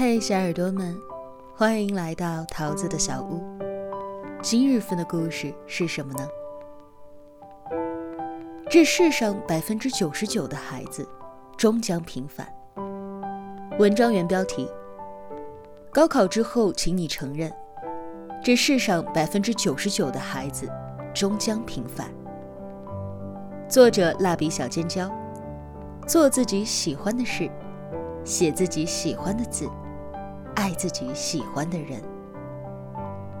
嘿，小耳朵们，欢迎来到桃子的小屋。今日份的故事是什么呢？这世上百分之九十九的孩子终将平凡。文章原标题：高考之后，请你承认，这世上百分之九十九的孩子终将平凡。作者：蜡笔小尖椒。做自己喜欢的事，写自己喜欢的字，爱自己喜欢的人。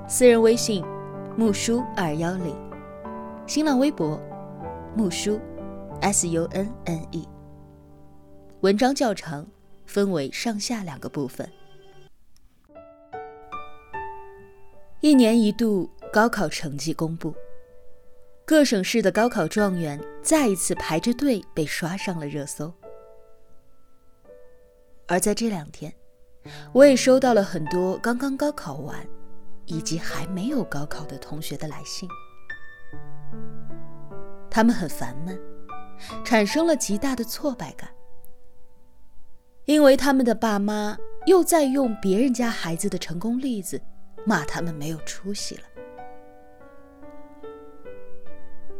私人微信：木叔二幺零，新浪微博：木叔 S U N N E。文章较长，分为上下两个部分。一年一度高考成绩公布。各省市的高考状元再一次排着队被刷上了热搜，而在这两天，我也收到了很多刚刚高考完，以及还没有高考的同学的来信。他们很烦闷，产生了极大的挫败感，因为他们的爸妈又在用别人家孩子的成功例子骂他们没有出息了。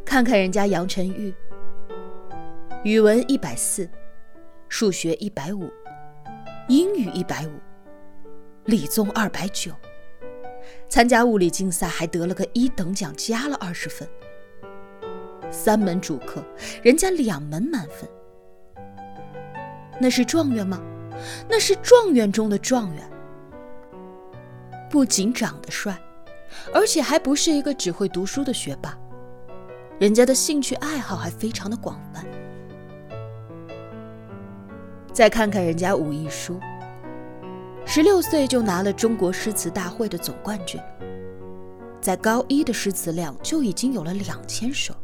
看看人家杨晨玉，语文一百四，数学一百五，英语一百五，理综二百九，参加物理竞赛还得了个一等奖，加了二十分。三门主课，人家两门满分。那是状元吗？那是状元中的状元。不仅长得帅，而且还不是一个只会读书的学霸。人家的兴趣爱好还非常的广泛。再看看人家武亦姝，十六岁就拿了中国诗词大会的总冠军，在高一的诗词量就已经有了两千首。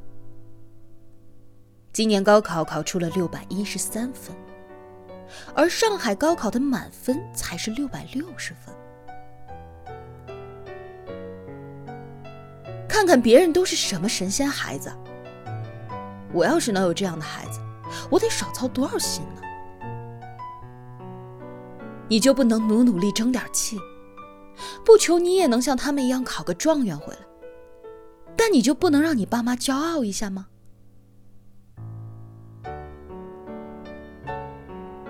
今年高考考出了六百一十三分，而上海高考的满分才是六百六十分。看看别人都是什么神仙孩子，我要是能有这样的孩子，我得少操多少心呢？你就不能努努力争点气，不求你也能像他们一样考个状元回来，但你就不能让你爸妈骄傲一下吗？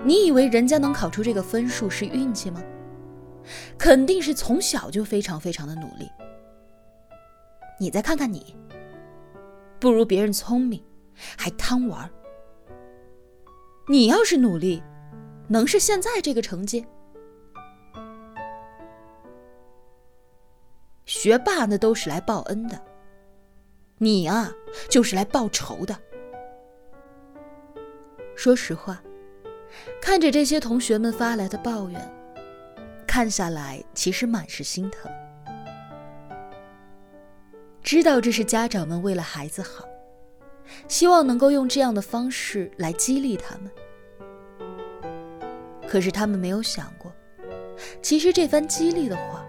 你以为人家能考出这个分数是运气吗？肯定是从小就非常非常的努力。你再看看你，不如别人聪明，还贪玩。你要是努力，能是现在这个成绩？学霸那都是来报恩的，你啊，就是来报仇的。说实话，看着这些同学们发来的抱怨，看下来其实满是心疼。知道这是家长们为了孩子好，希望能够用这样的方式来激励他们。可是他们没有想过，其实这番激励的话，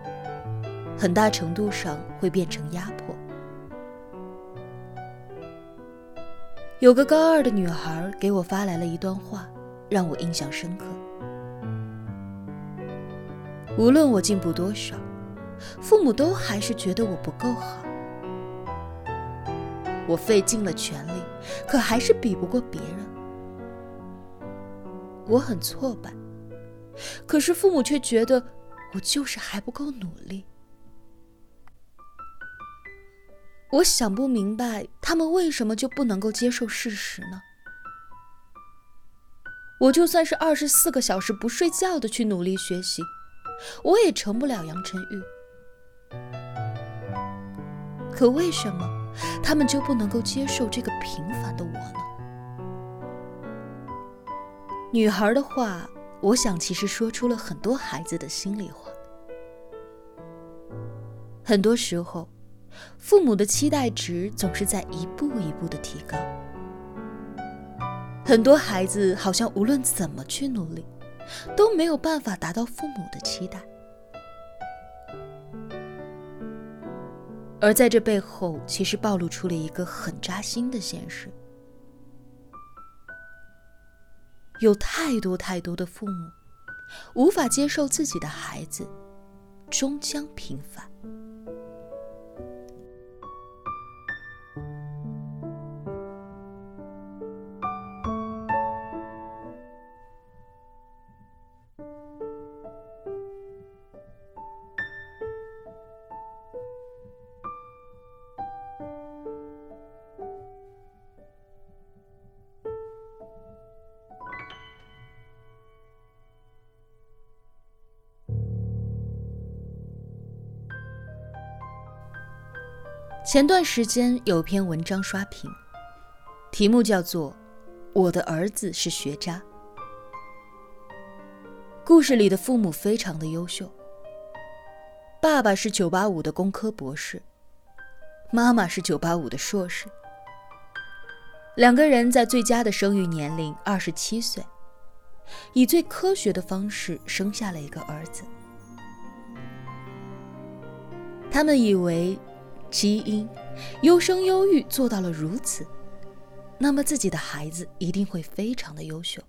很大程度上会变成压迫。有个高二的女孩给我发来了一段话，让我印象深刻。无论我进步多少，父母都还是觉得我不够好。我费尽了全力，可还是比不过别人。我很挫败，可是父母却觉得我就是还不够努力。我想不明白，他们为什么就不能够接受事实呢？我就算是二十四个小时不睡觉的去努力学习，我也成不了杨晨玉。可为什么？他们就不能够接受这个平凡的我呢？女孩的话，我想其实说出了很多孩子的心里话。很多时候，父母的期待值总是在一步一步的提高。很多孩子好像无论怎么去努力，都没有办法达到父母的期待。而在这背后，其实暴露出了一个很扎心的现实：有太多太多的父母，无法接受自己的孩子终将平凡。前段时间有篇文章刷屏，题目叫做《我的儿子是学渣》。故事里的父母非常的优秀，爸爸是985的工科博士，妈妈是985的硕士。两个人在最佳的生育年龄二十七岁，以最科学的方式生下了一个儿子。他们以为。基因优生优育做到了如此，那么自己的孩子一定会非常的优秀。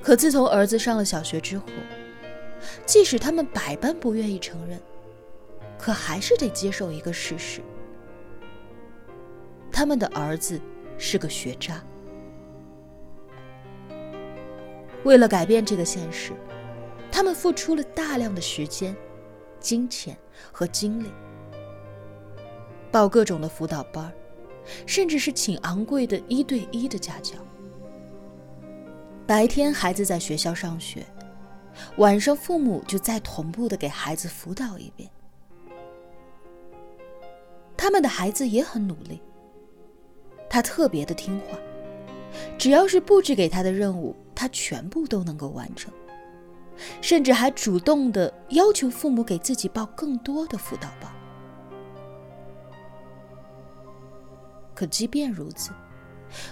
可自从儿子上了小学之后，即使他们百般不愿意承认，可还是得接受一个事实：他们的儿子是个学渣。为了改变这个现实，他们付出了大量的时间。金钱和精力，报各种的辅导班甚至是请昂贵的一对一的家教。白天孩子在学校上学，晚上父母就再同步的给孩子辅导一遍。他们的孩子也很努力，他特别的听话，只要是布置给他的任务，他全部都能够完成。甚至还主动的要求父母给自己报更多的辅导班。可即便如此，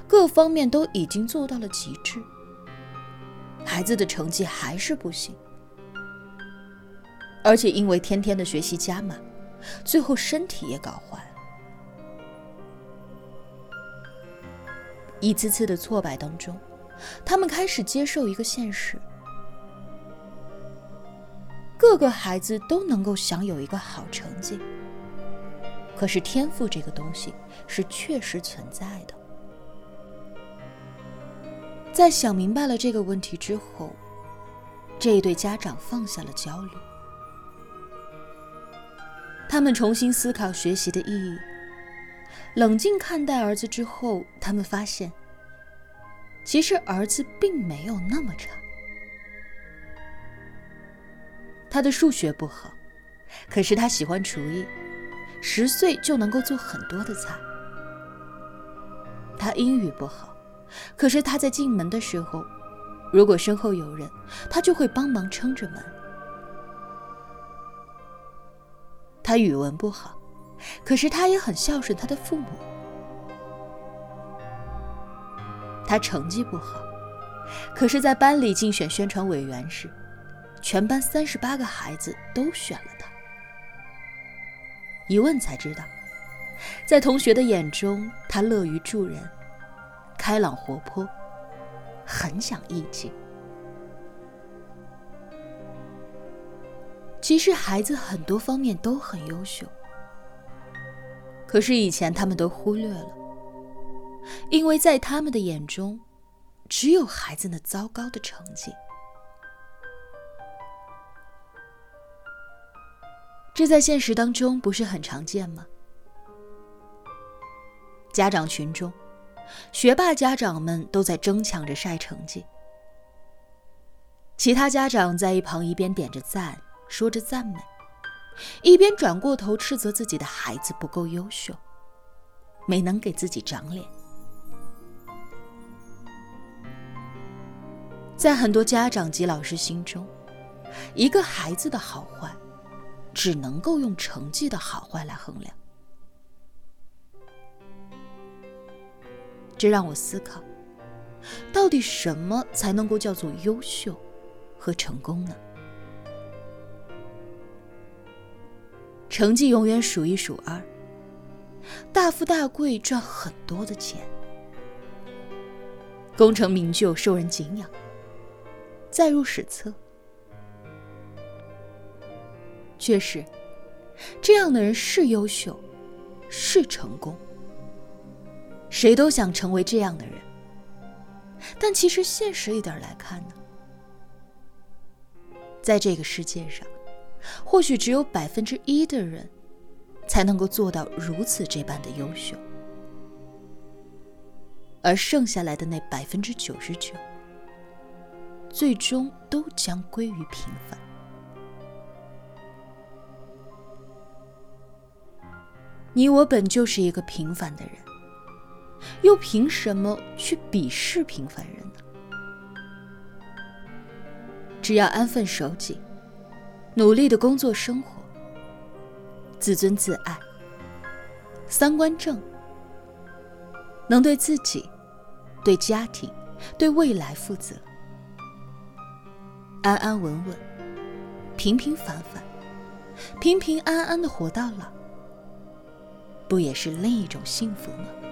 各方面都已经做到了极致，孩子的成绩还是不行，而且因为天天的学习加码，最后身体也搞坏了。一次次的挫败当中，他们开始接受一个现实。各个孩子都能够享有一个好成绩，可是天赋这个东西是确实存在的。在想明白了这个问题之后，这一对家长放下了焦虑，他们重新思考学习的意义，冷静看待儿子之后，他们发现，其实儿子并没有那么差。他的数学不好，可是他喜欢厨艺，十岁就能够做很多的菜。他英语不好，可是他在进门的时候，如果身后有人，他就会帮忙撑着门。他语文不好，可是他也很孝顺他的父母。他成绩不好，可是在班里竞选宣传委员时。全班三十八个孩子都选了他。一问才知道，在同学的眼中，他乐于助人，开朗活泼，很讲义气。其实孩子很多方面都很优秀，可是以前他们都忽略了，因为在他们的眼中，只有孩子那糟糕的成绩。这在现实当中不是很常见吗？家长群中，学霸家长们都在争抢着晒成绩，其他家长在一旁一边点着赞，说着赞美，一边转过头斥责自己的孩子不够优秀，没能给自己长脸。在很多家长及老师心中，一个孩子的好坏。只能够用成绩的好坏来衡量，这让我思考：到底什么才能够叫做优秀和成功呢？成绩永远数一数二，大富大贵赚很多的钱，功成名就受人敬仰，载入史册。确实，这样的人是优秀，是成功。谁都想成为这样的人。但其实现实一点来看呢，在这个世界上，或许只有百分之一的人，才能够做到如此这般的优秀，而剩下来的那百分之九十九，最终都将归于平凡。你我本就是一个平凡的人，又凭什么去鄙视平凡人呢？只要安分守己，努力的工作生活，自尊自爱，三观正，能对自己、对家庭、对未来负责，安安稳稳、平平凡凡、平平安安的活到老。不也是另一种幸福吗？